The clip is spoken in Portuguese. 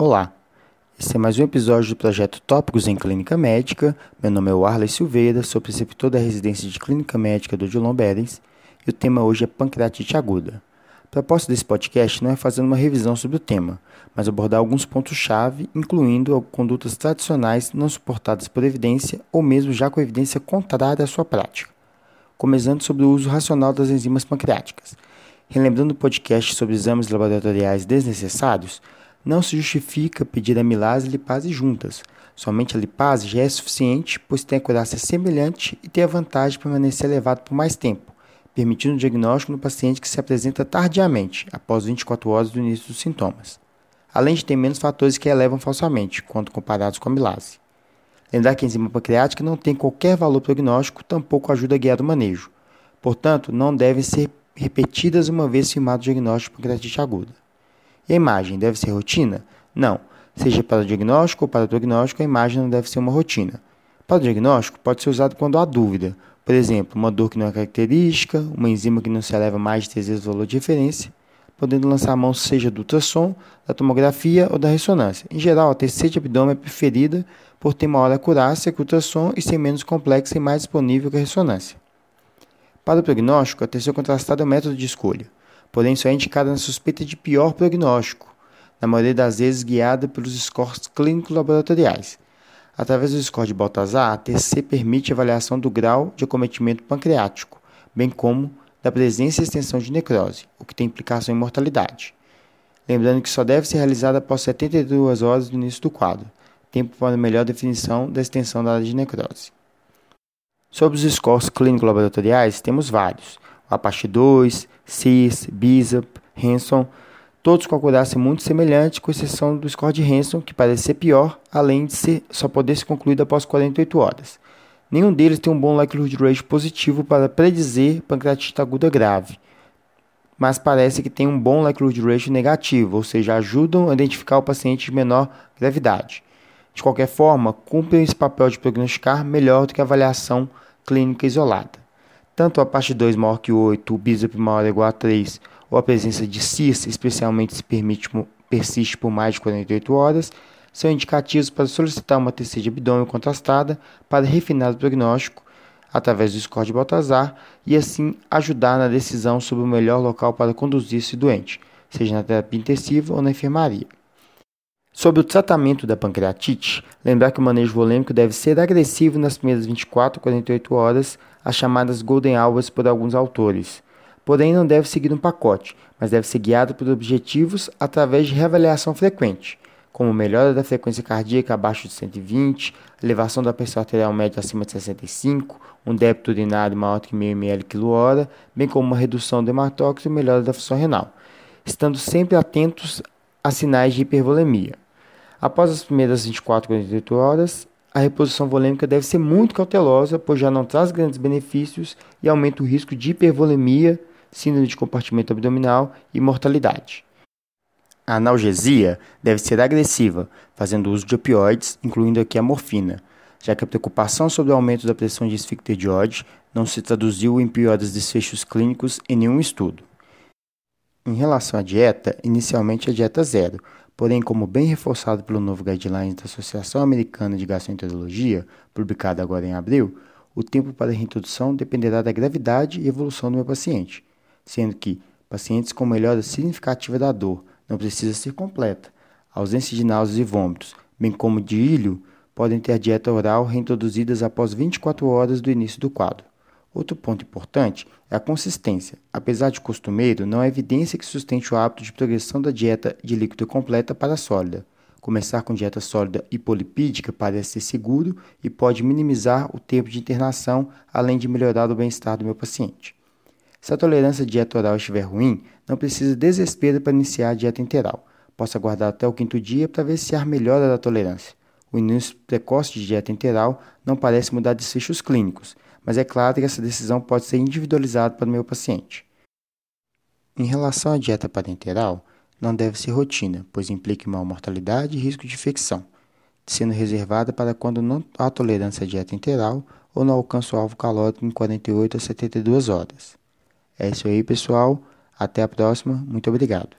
Olá, esse é mais um episódio do projeto Tópicos em Clínica Médica. Meu nome é Warley Silveira, sou preceptor da residência de Clínica Médica do Dilon Berens e o tema hoje é pancreatite aguda. A proposta desse podcast não é fazer uma revisão sobre o tema, mas abordar alguns pontos-chave, incluindo condutas tradicionais não suportadas por evidência ou mesmo já com evidência contrária à sua prática. Começando sobre o uso racional das enzimas pancreáticas. Relembrando o podcast sobre exames laboratoriais desnecessários, não se justifica pedir amilase e lipase juntas. Somente a lipase já é suficiente, pois tem a acurácia semelhante e tem a vantagem de permanecer elevado por mais tempo, permitindo o diagnóstico no paciente que se apresenta tardiamente, após 24 horas do início dos sintomas. Além de ter menos fatores que elevam falsamente, quando comparados com a amilase. Lembrar que a enzima pancreática não tem qualquer valor prognóstico, tampouco ajuda a guiar o manejo. Portanto, não devem ser repetidas uma vez firmado o diagnóstico de pancreatite aguda. E a imagem deve ser rotina? Não. Seja para o diagnóstico ou para o prognóstico, a imagem não deve ser uma rotina. Para o diagnóstico, pode ser usado quando há dúvida. Por exemplo, uma dor que não é característica, uma enzima que não se eleva mais de três vezes o valor de referência, podendo lançar a mão seja do ultrassom, da tomografia ou da ressonância. Em geral, a TC de abdômen é preferida por ter maior acurácia que o ultrassom e ser menos complexa e mais disponível que a ressonância. Para o prognóstico, a TC contrastada é o método de escolha porém só é indicada na suspeita de pior prognóstico, na maioria das vezes guiada pelos scores clínicos laboratoriais. Através do score de Baltazar, a TC permite a avaliação do grau de acometimento pancreático, bem como da presença e extensão de necrose, o que tem implicação em mortalidade. Lembrando que só deve ser realizada após 72 horas do início do quadro, tempo para melhor definição da extensão da área de necrose. Sobre os scores clínicos laboratoriais, temos vários, Apache 2, CIS, BISAP, Hanson, todos com muito semelhante, com exceção do score de Hanson, que parece ser pior, além de ser, só poder ser concluído após 48 horas. Nenhum deles tem um bom likelihood rate positivo para predizer pancreatite aguda grave, mas parece que tem um bom likelihood rate negativo, ou seja, ajudam a identificar o paciente de menor gravidade. De qualquer forma, cumprem esse papel de prognosticar melhor do que a avaliação clínica isolada tanto a parte 2 maior que 8, o bíceps maior ou igual a 3, ou a presença de cis, especialmente se permite, persiste por mais de 48 horas, são indicativos para solicitar uma TC de abdômen contrastada para refinar o prognóstico através do score de Baltazar e assim ajudar na decisão sobre o melhor local para conduzir esse doente, seja na terapia intensiva ou na enfermaria. Sobre o tratamento da pancreatite, lembrar que o manejo volêmico deve ser agressivo nas primeiras 24 a 48 horas, as chamadas golden hours por alguns autores. Porém, não deve seguir um pacote, mas deve ser guiado por objetivos através de reavaliação frequente, como melhora da frequência cardíaca abaixo de 120, elevação da pressão arterial média acima de 65, um débito urinário maior que 1,5 ml kHz, bem como uma redução do hematócrito e melhora da função renal, estando sempre atentos a sinais de hipervolemia. Após as primeiras 24 a 48 horas, a reposição volêmica deve ser muito cautelosa, pois já não traz grandes benefícios e aumenta o risco de hipervolemia, síndrome de compartimento abdominal e mortalidade. A analgesia deve ser agressiva, fazendo uso de opioides, incluindo aqui a morfina, já que a preocupação sobre o aumento da pressão de esfíncter não se traduziu em piores desfechos clínicos em nenhum estudo. Em relação à dieta, inicialmente a dieta zero, porém, como bem reforçado pelo novo guideline da Associação Americana de Gastroenterologia, publicado agora em abril, o tempo para a reintrodução dependerá da gravidade e evolução do meu paciente, sendo que pacientes com melhora significativa da dor não precisa ser completa, ausência de náuseas e vômitos, bem como de ilho, podem ter dieta oral reintroduzidas após 24 horas do início do quadro. Outro ponto importante é a consistência. Apesar de costumeiro, não há evidência que sustente o hábito de progressão da dieta de líquido completa para sólida. Começar com dieta sólida e polipídica parece ser seguro e pode minimizar o tempo de internação, além de melhorar o bem-estar do meu paciente. Se a tolerância à dieta oral estiver ruim, não precisa desespero para iniciar a dieta interal. Posso aguardar até o quinto dia para ver se há melhora da tolerância. O início precoce de dieta interal não parece mudar desfechos clínicos, mas é claro que essa decisão pode ser individualizada para o meu paciente. Em relação à dieta parenteral, não deve ser rotina, pois implica maior mortalidade e risco de infecção, sendo reservada para quando não há tolerância à dieta interal ou não alcança o alvo calórico em 48 a 72 horas. É isso aí, pessoal. Até a próxima. Muito obrigado.